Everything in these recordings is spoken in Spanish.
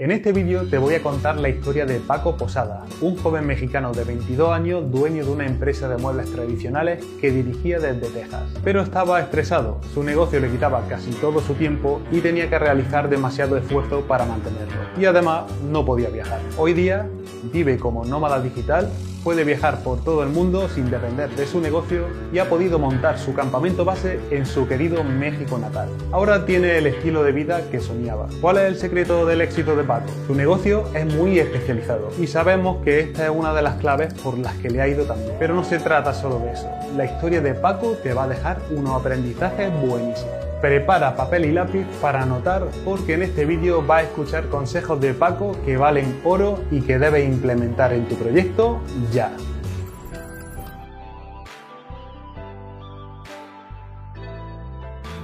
En este vídeo te voy a contar la historia de Paco Posada, un joven mexicano de 22 años, dueño de una empresa de muebles tradicionales que dirigía desde Texas. Pero estaba estresado, su negocio le quitaba casi todo su tiempo y tenía que realizar demasiado esfuerzo para mantenerlo. Y además no podía viajar. Hoy día vive como nómada digital puede viajar por todo el mundo sin depender de su negocio y ha podido montar su campamento base en su querido México natal. Ahora tiene el estilo de vida que soñaba. ¿Cuál es el secreto del éxito de Paco? Su negocio es muy especializado y sabemos que esta es una de las claves por las que le ha ido tan bien. Pero no se trata solo de eso. La historia de Paco te va a dejar unos aprendizajes buenísimos. Prepara papel y lápiz para anotar porque en este vídeo va a escuchar consejos de Paco que valen oro y que debes implementar en tu proyecto ya.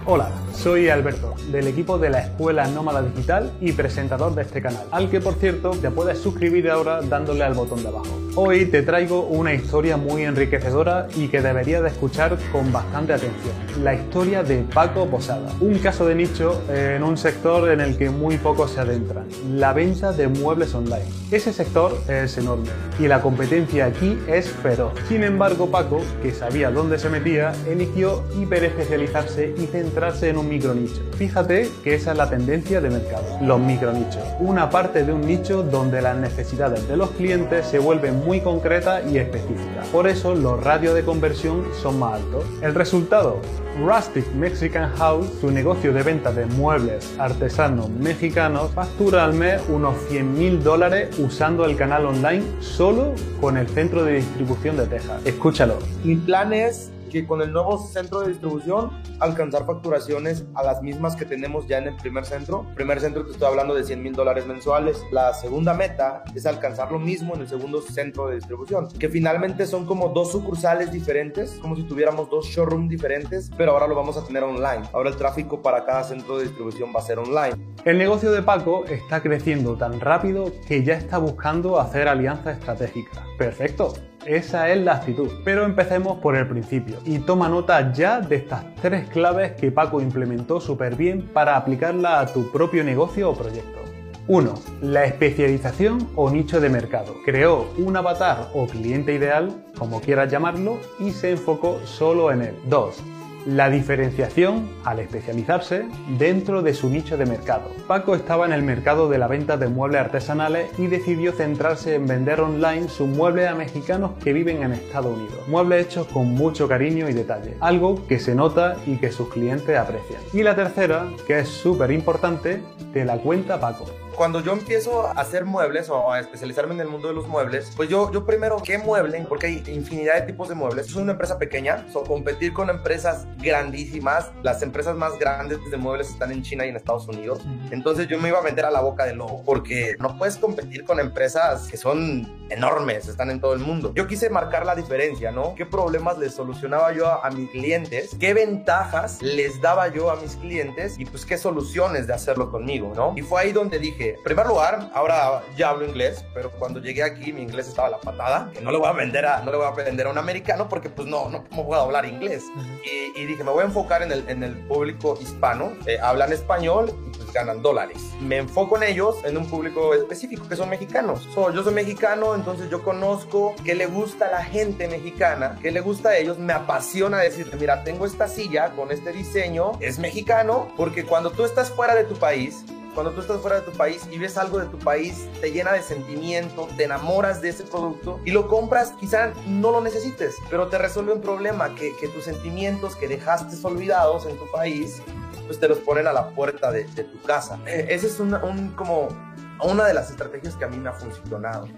Hola, soy Alberto, del equipo de la Escuela Nómada Digital y presentador de este canal, al que por cierto te puedes suscribir ahora dándole al botón de abajo. Hoy te traigo una historia muy enriquecedora y que deberías de escuchar con bastante atención. La historia de Paco Posada, un caso de nicho en un sector en el que muy pocos se adentran, la venta de muebles online. Ese sector es enorme y la competencia aquí es feroz. Sin embargo, Paco, que sabía dónde se metía, eligió hiperespecializarse y centrarse en un micronicho. Fíjate que esa es la tendencia de mercado, los micronichos, una parte de un nicho donde las necesidades de los clientes se vuelven muy concretas y específicas. Por eso los radios de conversión son más altos. El resultado, Rustic Mexican House, su negocio de venta de muebles artesanos mexicanos, factura al mes unos 100 mil dólares usando el canal online solo con el centro de distribución de Texas. Escúchalo. Mi plan es que con el nuevo centro de distribución alcanzar facturaciones a las mismas que tenemos ya en el primer centro. Primer centro te estoy hablando de 100 mil dólares mensuales. La segunda meta es alcanzar lo mismo en el segundo centro de distribución, que finalmente son como dos sucursales diferentes, como si tuviéramos dos showrooms diferentes, pero ahora lo vamos a tener online. Ahora el tráfico para cada centro de distribución va a ser online. El negocio de Paco está creciendo tan rápido que ya está buscando hacer alianzas estratégicas. Perfecto. Esa es la actitud. Pero empecemos por el principio y toma nota ya de estas tres claves que Paco implementó súper bien para aplicarla a tu propio negocio o proyecto. 1. La especialización o nicho de mercado. Creó un avatar o cliente ideal, como quieras llamarlo, y se enfocó solo en él. 2 la diferenciación al especializarse dentro de su nicho de mercado. Paco estaba en el mercado de la venta de muebles artesanales y decidió centrarse en vender online sus muebles a mexicanos que viven en Estados Unidos. Muebles hechos con mucho cariño y detalle, algo que se nota y que sus clientes aprecian. Y la tercera, que es súper importante, te la cuenta Paco cuando yo empiezo a hacer muebles o a especializarme en el mundo de los muebles, pues yo, yo primero, ¿qué mueble? Porque hay infinidad de tipos de muebles. Soy una empresa pequeña, so competir con empresas grandísimas. Las empresas más grandes de muebles están en China y en Estados Unidos. Entonces yo me iba a meter a la boca del lobo porque no puedes competir con empresas que son enormes, están en todo el mundo. Yo quise marcar la diferencia, ¿no? ¿Qué problemas les solucionaba yo a, a mis clientes? ¿Qué ventajas les daba yo a mis clientes? Y pues qué soluciones de hacerlo conmigo, ¿no? Y fue ahí donde dije, en primer lugar, ahora ya hablo inglés, pero cuando llegué aquí mi inglés estaba a la patada, que no le voy a vender a, no le voy a vender a un americano porque pues no, no, no puedo hablar inglés. y, y, dije, me voy a enfocar en el, en el público hispano, eh, hablan español y pues ganan dólares. Me enfoco en ellos, en un público específico, que son mexicanos. So, yo soy mexicano, entonces yo conozco qué le gusta a la gente mexicana, qué le gusta a ellos, me apasiona decir, mira, tengo esta silla con este diseño, es mexicano, porque cuando tú estás fuera de tu país, cuando tú estás fuera de tu país y ves algo de tu país, te llena de sentimiento, te enamoras de ese producto y lo compras, quizá no lo necesites, pero te resuelve un problema que, que tus sentimientos que dejaste olvidados en tu país, pues te los ponen a la puerta de, de tu casa. Eh, esa es una, un, como una de las estrategias que a mí me ha funcionado.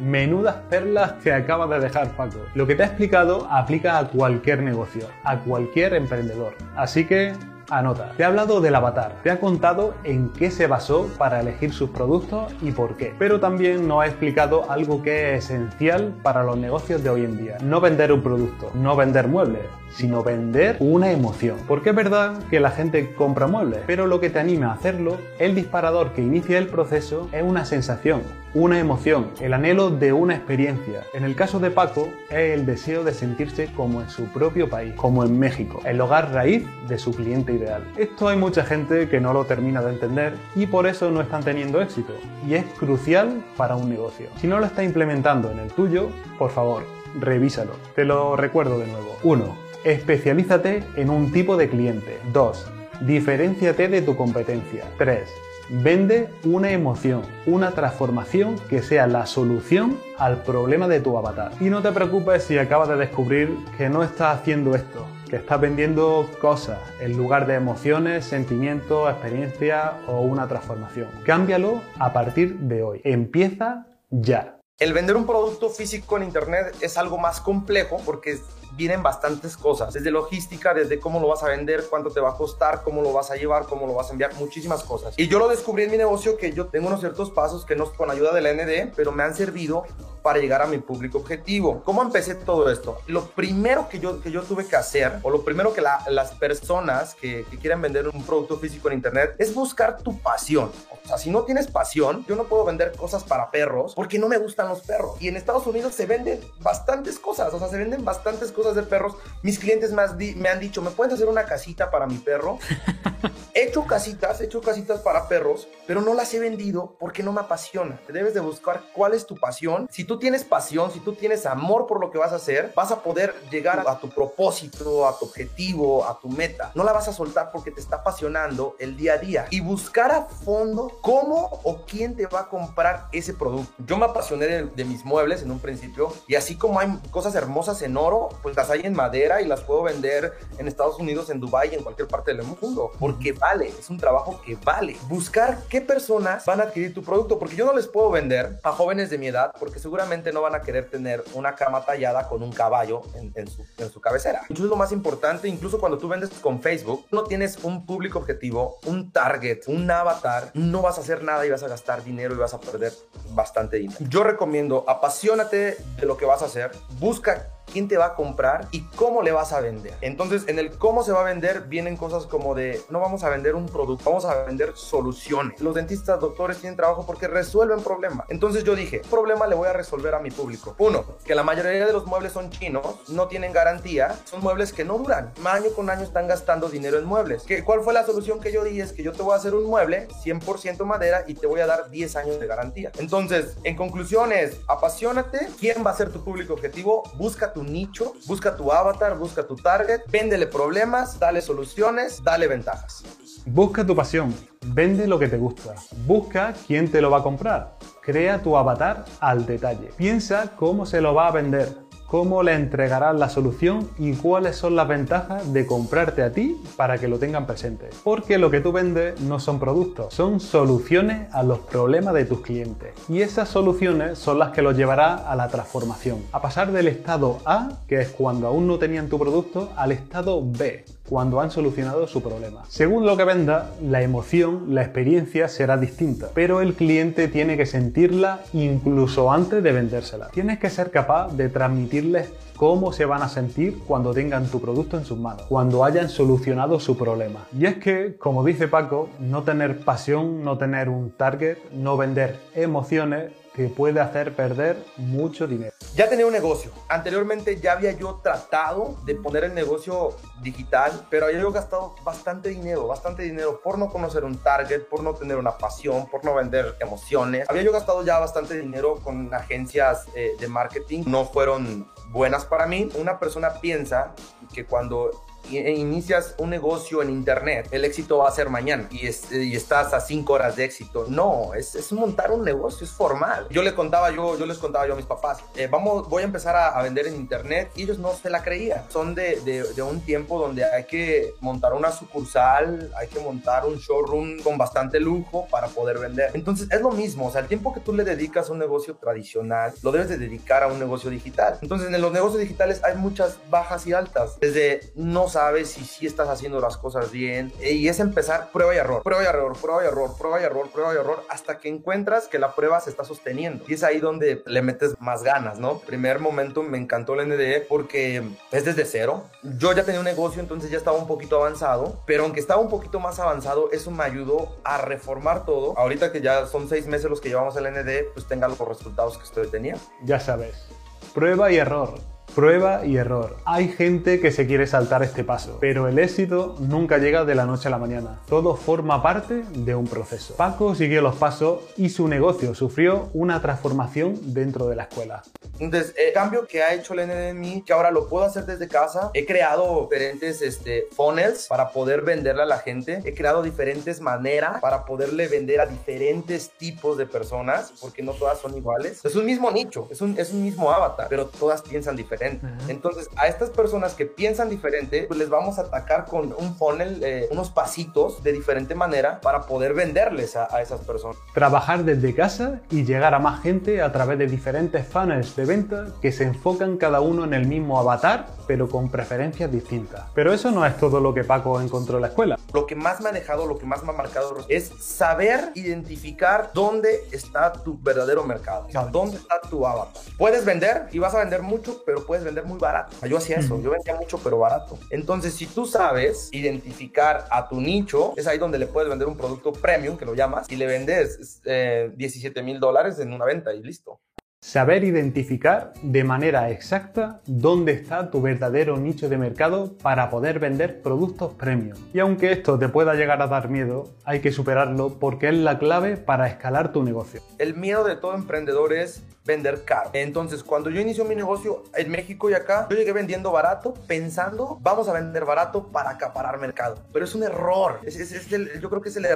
Menudas perlas que acaba de dejar Paco. Lo que te ha explicado aplica a cualquier negocio, a cualquier emprendedor. Así que Anota, te ha hablado del avatar, te ha contado en qué se basó para elegir sus productos y por qué, pero también nos ha explicado algo que es esencial para los negocios de hoy en día. No vender un producto, no vender muebles, sino vender una emoción. Porque es verdad que la gente compra muebles, pero lo que te anima a hacerlo, el disparador que inicia el proceso es una sensación, una emoción, el anhelo de una experiencia. En el caso de Paco, es el deseo de sentirse como en su propio país, como en México, el hogar raíz de su cliente ideal. Esto hay mucha gente que no lo termina de entender y por eso no están teniendo éxito. Y es crucial para un negocio. Si no lo está implementando en el tuyo, por favor, revísalo. Te lo recuerdo de nuevo. 1. Especialízate en un tipo de cliente. 2. Diferenciate de tu competencia. 3. Vende una emoción, una transformación que sea la solución al problema de tu avatar. Y no te preocupes si acabas de descubrir que no estás haciendo esto, que estás vendiendo cosas en lugar de emociones, sentimientos, experiencias o una transformación. Cámbialo a partir de hoy. Empieza ya. El vender un producto físico en Internet es algo más complejo porque vienen bastantes cosas, desde logística, desde cómo lo vas a vender, cuánto te va a costar, cómo lo vas a llevar, cómo lo vas a enviar, muchísimas cosas. Y yo lo descubrí en mi negocio que yo tengo unos ciertos pasos que no con ayuda de la ND, pero me han servido para llegar a mi público objetivo. ¿Cómo empecé todo esto? Lo primero que yo, que yo tuve que hacer, o lo primero que las personas que, que quieren vender un producto físico en Internet, es buscar tu pasión. O sea, si no tienes pasión, yo no puedo vender cosas para perros porque no me gustan los perros. Y en Estados Unidos se venden bastantes cosas, o sea, se venden bastantes cosas de perros. Mis clientes más me han dicho, ¿me puedes hacer una casita para mi perro? he hecho casitas, he hecho casitas para perros, pero no las he vendido porque no me apasiona. Debes de buscar cuál es tu pasión. Si tú tienes pasión, si tú tienes amor por lo que vas a hacer, vas a poder llegar a tu propósito, a tu objetivo, a tu meta. No la vas a soltar porque te está apasionando el día a día. Y buscar a fondo cómo o quién te va a comprar ese producto. Yo me apasioné de, mis muebles en un principio y así como hay cosas hermosas en oro, pues las hay en madera y las puedo vender en Estados Unidos, en Dubai, en cualquier parte del mundo, porque vale, es un trabajo que vale. Buscar qué personas van a adquirir tu producto, porque yo no les puedo vender a jóvenes de mi edad, porque seguramente no van a querer tener una cama tallada con un caballo en, su, en su cabecera. Es lo más importante, incluso cuando tú vendes con Facebook, no tienes un público objetivo, un target, un avatar, no vas a hacer nada y vas a gastar dinero y vas a perder bastante dinero. Yo recomiendo, apasionate de lo que vas a hacer, busca quién te va a comprar y cómo le vas a vender. Entonces, en el cómo se va a vender vienen cosas como de, no vamos a vender un producto, vamos a vender soluciones. Los dentistas, doctores tienen trabajo porque resuelven problemas. Entonces yo dije, problema le voy a resolver a mi público? Uno, que la mayoría de los muebles son chinos, no tienen garantía, son muebles que no duran. Año con año están gastando dinero en muebles. ¿Qué, ¿Cuál fue la solución que yo di? Es que yo te voy a hacer un mueble 100% madera y te voy a dar 10 años de garantía. Entonces, en conclusiones, apasionate. ¿Quién va a ser tu público objetivo? Busca tu nicho, busca tu avatar, busca tu target, véndele problemas, dale soluciones, dale ventajas. Busca tu pasión, vende lo que te gusta, busca quién te lo va a comprar, crea tu avatar al detalle, piensa cómo se lo va a vender, cómo le entregarás la solución y cuáles son las ventajas de comprarte a ti para que lo tengan presente. Porque lo que tú vendes no son productos, son soluciones a los problemas de tus clientes. Y esas soluciones son las que los llevará a la transformación, a pasar del estado A, que es cuando aún no tenían tu producto, al estado B, cuando han solucionado su problema. Según lo que venda, la emoción, la experiencia será distinta, pero el cliente tiene que sentirla incluso antes de vendérsela. Tienes que ser capaz de transmitirles cómo se van a sentir cuando tengan tu producto en sus manos, cuando hayan solucionado su problema. Y es que, como dice Paco, no tener pasión, no tener un target, no vender emociones, te puede hacer perder mucho dinero. Ya tenía un negocio. Anteriormente ya había yo tratado de poner el negocio digital, pero había yo gastado bastante dinero, bastante dinero por no conocer un target, por no tener una pasión, por no vender emociones. Había yo gastado ya bastante dinero con agencias eh, de marketing. No fueron buenas para mí. Una persona piensa que cuando inicias un negocio en internet, el éxito va a ser mañana y, estás a cinco horas de éxito. No, es, montar un negocio, es formal. Yo le contaba yo, yo les contaba yo a mis papás, eh, vamos, voy a empezar a, vender en internet y ellos no se la creían. Son de, de, un tiempo donde hay que montar una sucursal, hay que montar un showroom con bastante lujo para poder vender. Entonces es lo mismo, o sea, el tiempo que tú le dedicas a un negocio tradicional, lo debes de dedicar a un negocio digital. Entonces en los negocios digitales hay muchas bajas y altas, desde no sabes si sí estás haciendo las cosas bien. Y es empezar prueba y error, prueba y error, prueba y error, prueba y error, prueba y error, hasta que encuentras que la prueba se está sosteniendo. Y es ahí donde le metes más ganas, ¿no? Primer momento me encantó el NDE porque es desde cero. Yo ya tenía un negocio, entonces ya estaba un poquito avanzado, pero aunque estaba un poquito más avanzado, eso me ayudó a reformar todo. Ahorita que ya son seis meses los que llevamos el NDE, pues tenga los resultados que estoy teniendo. Ya sabes, prueba y error. Prueba y error. Hay gente que se quiere saltar este paso, pero el éxito nunca llega de la noche a la mañana. Todo forma parte de un proceso. Paco siguió los pasos y su negocio sufrió una transformación dentro de la escuela. Entonces, el cambio que ha hecho el NDMI, que ahora lo puedo hacer desde casa, he creado diferentes este, funnels para poder venderle a la gente. He creado diferentes maneras para poderle vender a diferentes tipos de personas, porque no todas son iguales. Es un mismo nicho, es un, es un mismo avatar, pero todas piensan diferente. Entonces, a estas personas que piensan diferente, pues les vamos a atacar con un funnel, eh, unos pasitos de diferente manera para poder venderles a, a esas personas. Trabajar desde casa y llegar a más gente a través de diferentes funnels de venta que se enfocan cada uno en el mismo avatar, pero con preferencias distintas. Pero eso no es todo lo que Paco encontró en la escuela. Lo que más me ha dejado, lo que más me ha marcado es saber identificar dónde está tu verdadero mercado, o sea, dónde está tu avatar. Puedes vender y vas a vender mucho, pero puedes vender muy barato. Yo hacía eso, yo vendía mucho, pero barato. Entonces, si tú sabes identificar a tu nicho, es ahí donde le puedes vender un producto premium, que lo llamas, y le vendes 17 eh, mil dólares en una venta y listo. Saber identificar de manera exacta dónde está tu verdadero nicho de mercado para poder vender productos premium. Y aunque esto te pueda llegar a dar miedo, hay que superarlo porque es la clave para escalar tu negocio. El miedo de todo emprendedor es vender caro. Entonces, cuando yo inicio mi negocio en México y acá, yo llegué vendiendo barato pensando, vamos a vender barato para acaparar mercado. Pero es un error. Es, yo creo que es el,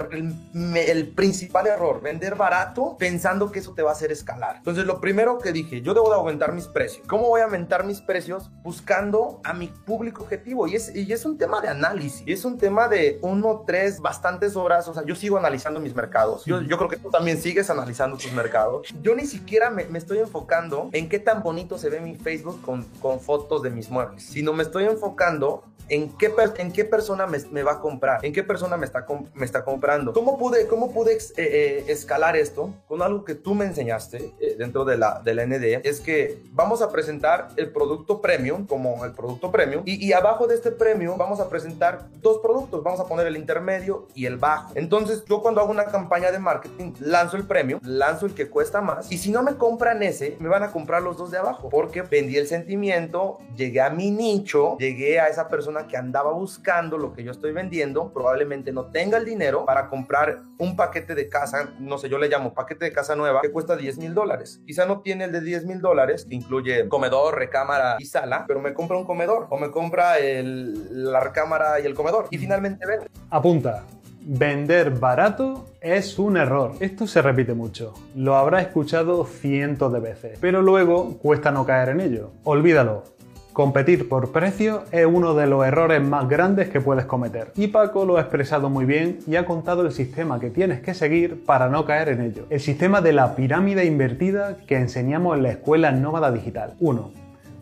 el principal error. Vender barato pensando que eso te va a hacer escalar. Entonces, lo primero que dije, yo debo de aumentar mis precios. ¿Cómo voy a aumentar mis precios? Buscando a mi público objetivo. Y es, y es un tema de análisis. Y es un tema de uno, tres, bastantes horas. O sea, yo sigo analizando mis mercados. Yo, yo creo que tú también sigues analizando tus mercados. Yo ni siquiera me, me estoy enfocando en qué tan bonito se ve mi Facebook con, con fotos de mis muebles, sino me estoy enfocando en qué, en qué persona me, me, va a comprar, en qué persona me está, me está comprando. ¿Cómo pude, cómo pude eh, eh, escalar esto? Con algo que tú me enseñaste eh, dentro de la, de la ND, es que vamos a presentar el producto premium como el producto premium y, y, abajo de este premium vamos a presentar dos productos, vamos a poner el intermedio y el bajo. Entonces yo cuando hago una campaña de marketing lanzo el premium, lanzo el que cuesta más y si no me compran ese, me van a comprar los dos de abajo porque vendí el sentimiento, llegué a mi nicho, llegué a esa persona que andaba buscando lo que yo estoy vendiendo probablemente no tenga el dinero para comprar un paquete de casa, no sé, yo le llamo paquete de casa nueva que cuesta 10 mil dólares. Quizá no tiene el de 10 mil dólares, que incluye comedor, recámara y sala, pero me compra un comedor o me compra la recámara y el comedor y finalmente vende. Apunta. Vender barato es un error. Esto se repite mucho. Lo habrá escuchado cientos de veces. Pero luego cuesta no caer en ello. Olvídalo. Competir por precio es uno de los errores más grandes que puedes cometer. Y Paco lo ha expresado muy bien y ha contado el sistema que tienes que seguir para no caer en ello. El sistema de la pirámide invertida que enseñamos en la escuela Nómada Digital. 1.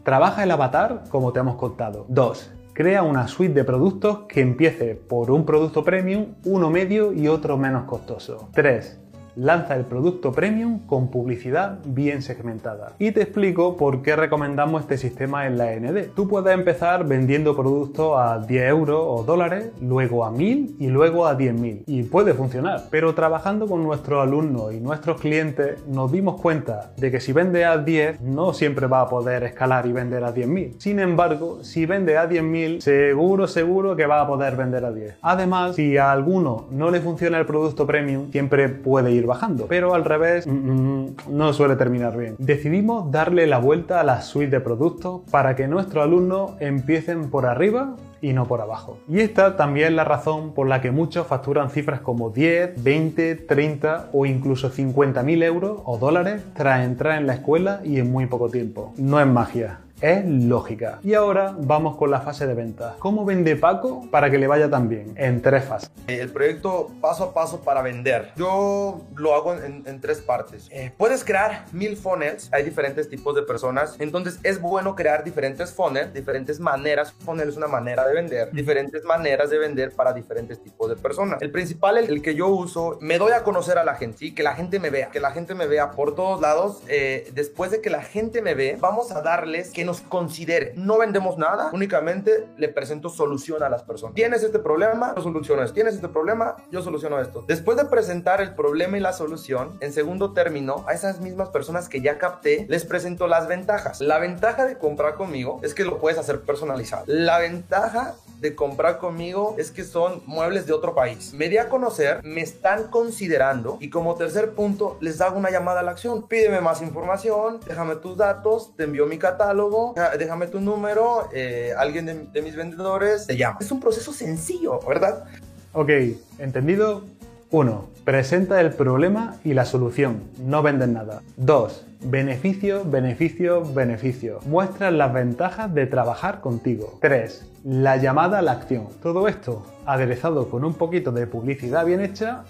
Trabaja el avatar como te hemos contado. 2. Crea una suite de productos que empiece por un producto premium, uno medio y otro menos costoso. 3 lanza el producto premium con publicidad bien segmentada. Y te explico por qué recomendamos este sistema en la ND. Tú puedes empezar vendiendo productos a 10 euros o dólares, luego a 1000 y luego a 10.000. Y puede funcionar. Pero trabajando con nuestros alumnos y nuestros clientes nos dimos cuenta de que si vende a 10 no siempre va a poder escalar y vender a 10.000. Sin embargo, si vende a 10.000 seguro seguro que va a poder vender a 10. Además, si a alguno no le funciona el producto premium, siempre puede ir bajando, pero al revés mm, mm, no suele terminar bien. Decidimos darle la vuelta a la suite de productos para que nuestros alumnos empiecen por arriba y no por abajo. Y esta también es la razón por la que muchos facturan cifras como 10, 20, 30 o incluso 50 mil euros o dólares tras entrar en la escuela y en muy poco tiempo. No es magia, Es lógica. Y ahora vamos con la fase de venta. ¿Cómo vende Paco para que le vaya tan bien? En tres fases. El proyecto paso a paso para vender. Yo lo hago en, tres partes. Eh, puedes crear mil funnels. Hay diferentes tipos de personas. Entonces es bueno crear diferentes funnels, diferentes maneras. Funnel es una manera de vender. Diferentes maneras de vender para diferentes tipos de personas. El principal, el, que yo uso, me doy a conocer a la gente. ¿sí? Que la gente me vea. Que la gente me vea por todos lados. Eh, después de que la gente me ve, vamos a darles que nos considere. No vendemos nada, únicamente le presento solución a las personas. Tienes este problema, yo soluciono esto. Tienes este problema, yo soluciono esto. Después de presentar el problema y la solución, en segundo término, a esas mismas personas que ya capté, les presento las ventajas. La ventaja de comprar conmigo es que lo puedes hacer personalizado. La ventaja de comprar conmigo es que son muebles de otro país. Me di a conocer, me están considerando y como tercer punto les hago una llamada a la acción. Pídeme más información, déjame tus datos, te envío mi catálogo, déjame tu número, eh, alguien de, de mis vendedores te llama. Es un proceso sencillo, ¿verdad? Ok, entendido. 1. Presenta el problema y la solución. No venden nada. 2. Beneficio, beneficio, beneficio. Muestra las ventajas de trabajar contigo. 3. La llamada a la acción. Todo esto aderezado con un poquito de publicidad bien hecha.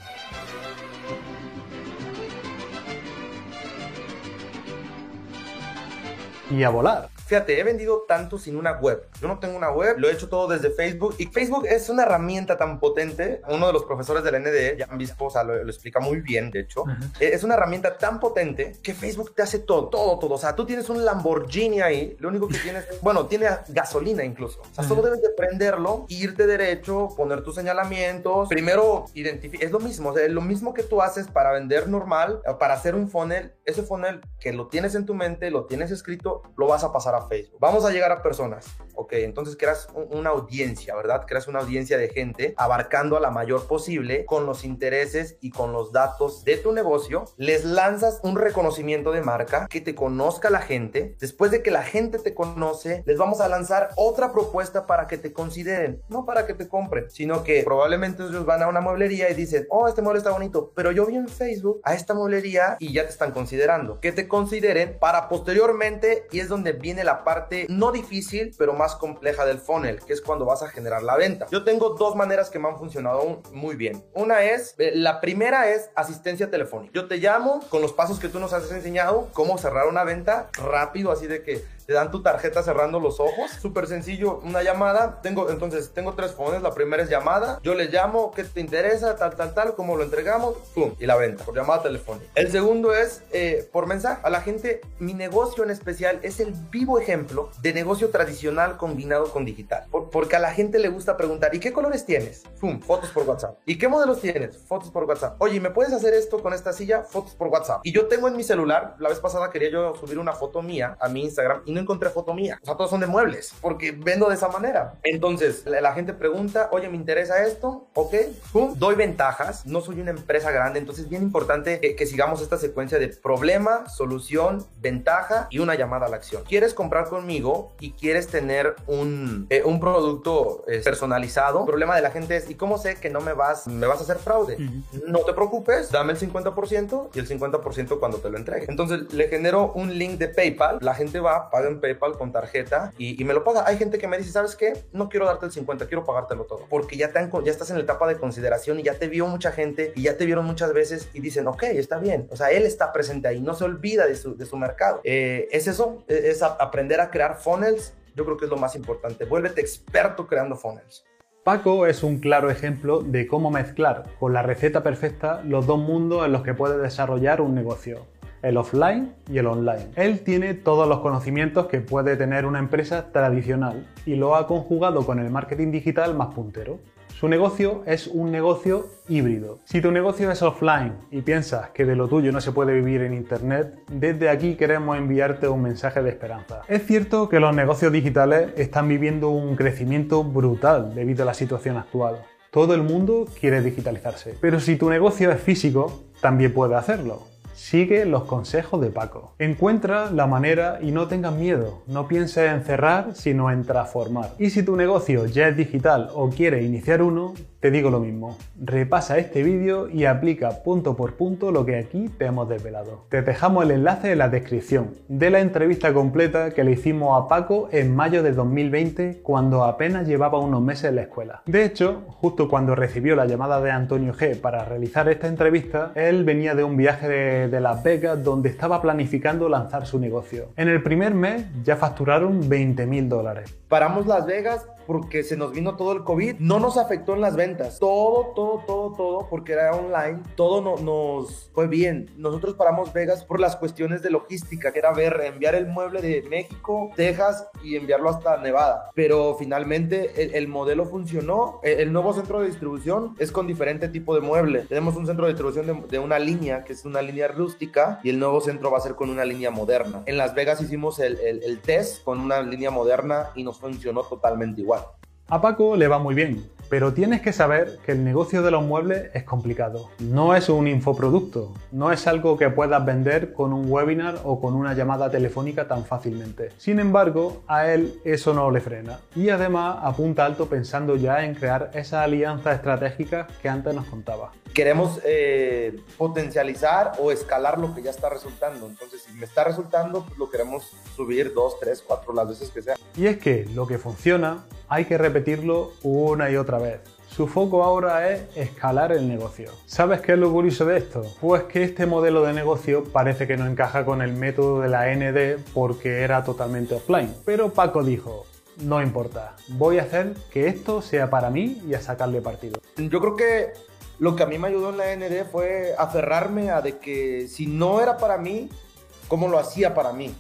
Y a volar. Fíjate, he vendido tanto sin una web. Yo no tengo una web, lo he hecho todo desde Facebook. Y Facebook es una herramienta tan potente. Uno de los profesores del NDE, Jan Bispo, o lo, explica muy bien, de hecho. Eh, es una herramienta tan potente que Facebook te hace todo, todo, todo. O sea, tú tienes un Lamborghini ahí, lo único que tienes, bueno, tiene gasolina incluso. O sea, solo debes de prenderlo, irte derecho, poner tus señalamientos. Primero, identificar. Es lo mismo, o sea, lo mismo que tú haces para vender normal, para hacer un funnel. Ese funnel que lo tienes en tu mente, lo tienes escrito, lo vas a pasar Facebook. Vamos a llegar a personas. Ok, entonces creas una audiencia, ¿verdad? Creas una audiencia de gente abarcando a la mayor posible con los intereses y con los datos de tu negocio. Les lanzas un reconocimiento de marca que te conozca la gente. Después de que la gente te conoce, les vamos a lanzar otra propuesta para que te consideren, no para que te compren, sino que probablemente ellos van a una mueblería y dicen, oh, este mueble está bonito, pero yo vi en Facebook a esta mueblería y ya te están considerando. Que te consideren para posteriormente, y es donde viene la parte no difícil, pero más compleja del funnel, que es cuando vas a generar la venta. Yo tengo dos maneras que me han funcionado muy bien. Una es, eh, la primera es asistencia telefónica. Yo te llamo con los pasos que tú nos has enseñado, cómo cerrar una venta rápido, así de que te dan tu tarjeta cerrando los ojos. Súper sencillo, una llamada. Tengo, entonces, tengo tres phones. La primera es llamada. Yo le llamo, ¿qué te interesa? Tal, tal, tal, cómo lo entregamos, pum, y la venta por llamada telefónica. El segundo es eh, por mensaje. A la gente, mi negocio en especial es el vivo ejemplo de negocio tradicional combinado con digital. porque a la gente le gusta preguntar, ¿y qué colores tienes? Pum, fotos por WhatsApp. ¿Y qué modelos tienes? Fotos por WhatsApp. Oye, ¿me puedes hacer esto con esta silla? Fotos por WhatsApp. Y yo tengo en mi celular, la vez pasada quería yo subir una foto mía a mi Instagram y no encontré foto mía. O sea, todos son de muebles, porque vendo de esa manera. Entonces, la, gente pregunta, oye, me interesa esto, ok, pum, doy ventajas. No soy una empresa grande, entonces es bien importante que, sigamos esta secuencia de problema, solución, ventaja y una llamada a la acción. ¿Quieres comprar conmigo y quieres tener un, eh, un producto eh, personalizado? El problema de la gente es, ¿y cómo sé que no me vas, me vas a hacer fraude? No te preocupes, dame el 50% y el 50% cuando te lo entregue. Entonces, le genero un link de PayPal, la gente va, paga en PayPal con tarjeta y, me lo paga. Hay gente que me dice, ¿sabes qué? No quiero darte el 50, quiero pagártelo todo. Porque ya, te ya estás en la etapa de consideración y ya te vio mucha gente y ya te vieron muchas veces y dicen, ok, está bien. O sea, él está presente ahí, no se olvida de su, de su mercado. Eh, es eso, e, es aprender a crear funnels. Yo creo que es lo más importante. Vuélvete experto creando funnels. Paco es un claro ejemplo de cómo mezclar con la receta perfecta los dos mundos en los que puedes desarrollar un negocio el offline y el online. Él tiene todos los conocimientos que puede tener una empresa tradicional y lo ha conjugado con el marketing digital más puntero. Su negocio es un negocio híbrido. Si tu negocio es offline y piensas que de lo tuyo no se puede vivir en Internet, desde aquí queremos enviarte un mensaje de esperanza. Es cierto que los negocios digitales están viviendo un crecimiento brutal debido a la situación actual. Todo el mundo quiere digitalizarse. Pero si tu negocio es físico, también puede hacerlo. Sigue los consejos de Paco. Encuentra la manera y no tengas miedo. No pienses en cerrar, sino en transformar. Y si tu negocio ya es digital o quieres iniciar uno, te digo lo mismo. Repasa este vídeo y aplica punto por punto lo que aquí te hemos desvelado. Te dejamos el enlace en la descripción de la entrevista completa que le hicimos a Paco en mayo de 2020 cuando apenas llevaba unos meses en la escuela. De hecho, justo cuando recibió la llamada de Antonio G para realizar esta entrevista, él venía de un viaje de, Las Vegas donde estaba planificando lanzar su negocio. En el primer mes ya facturaron 20 mil dólares. Paramos Las Vegas porque se nos vino todo el COVID. No nos afectó en las ventas. Todo, todo, todo, todo, porque era online. Todo no, nos fue bien. Nosotros paramos Vegas por las cuestiones de logística, que era ver, enviar el mueble de México, Texas y enviarlo hasta Nevada. Pero finalmente el, el modelo funcionó. El, el, nuevo centro de distribución es con diferente tipo de mueble. Tenemos un centro de distribución de, de una línea, que es una línea rústica, y el nuevo centro va a ser con una línea moderna. En Las Vegas hicimos el, el, test con una línea moderna y nos funcionó totalmente igual. A Paco le va muy bien, pero tienes que saber que el negocio de los muebles es complicado. No es un infoproducto, no es algo que puedas vender con un webinar o con una llamada telefónica tan fácilmente. Sin embargo, a él eso no le frena. Y además apunta alto pensando ya en crear esa alianza estratégica que antes nos contaba. Queremos eh, potencializar o escalar lo que ya está resultando. Entonces, si me está resultando, pues lo queremos subir dos, tres, cuatro, las veces que sea. Y es que lo que funciona hay que repetirlo una y otra vez. Su foco ahora es escalar el negocio. ¿Sabes qué es lo curioso de esto? Pues que este modelo de negocio parece que no encaja con el método de la ND porque era totalmente offline. Pero Paco dijo, no importa, voy a hacer que esto sea para mí y a sacarle partido. Yo creo que lo que a mí me ayudó en la ND fue aferrarme a de que si no era para mí, ¿cómo lo hacía para mí?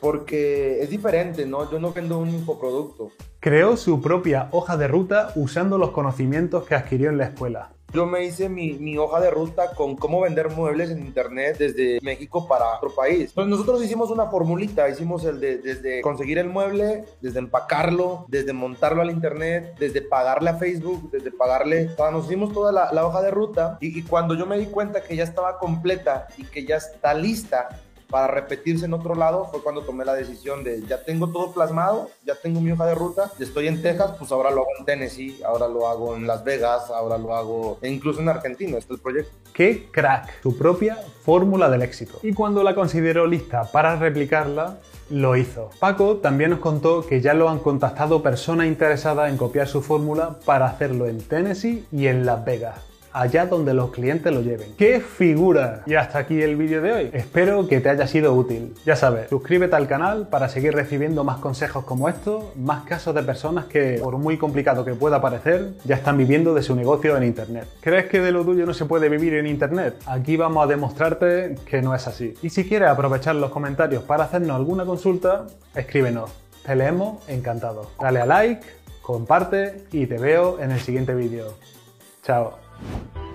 Porque es diferente, ¿no? Yo no vendo un infoproducto. Creó su propia hoja de ruta usando los conocimientos que adquirió en la escuela. Yo me hice mi, hoja de ruta con cómo vender muebles en internet desde México para otro país. Entonces nosotros hicimos una formulita, hicimos el de desde conseguir el mueble, desde empacarlo, desde montarlo al internet, desde pagarle a Facebook, desde pagarle... O sea, nos hicimos toda la, hoja de ruta y cuando yo me di cuenta que ya estaba completa y que ya está lista para repetirse en otro lado fue cuando tomé la decisión de ya tengo todo plasmado, ya tengo mi hoja de ruta, estoy en Texas, pues ahora lo hago en Tennessee, ahora lo hago en Las Vegas, ahora lo hago e incluso en Argentina, este es el proyecto. ¡Qué crack! Su propia fórmula del éxito. Y cuando la consideró lista para replicarla, lo hizo. Paco también nos contó que ya lo han contactado personas interesadas en copiar su fórmula para hacerlo en Tennessee y en Las Vegas allá donde los clientes lo lleven. ¡Qué figura! Y hasta aquí el vídeo de hoy. Espero que te haya sido útil. Ya sabes, suscríbete al canal para seguir recibiendo más consejos como estos, más casos de personas que, por muy complicado que pueda parecer, ya están viviendo de su negocio en Internet. ¿Crees que de lo tuyo no se puede vivir en Internet? Aquí vamos a demostrarte que no es así. Y si quieres aprovechar los comentarios para hacernos alguna consulta, escríbenos. Te leemos encantado. Dale a like, comparte y te veo en el siguiente vídeo. Chao. あ!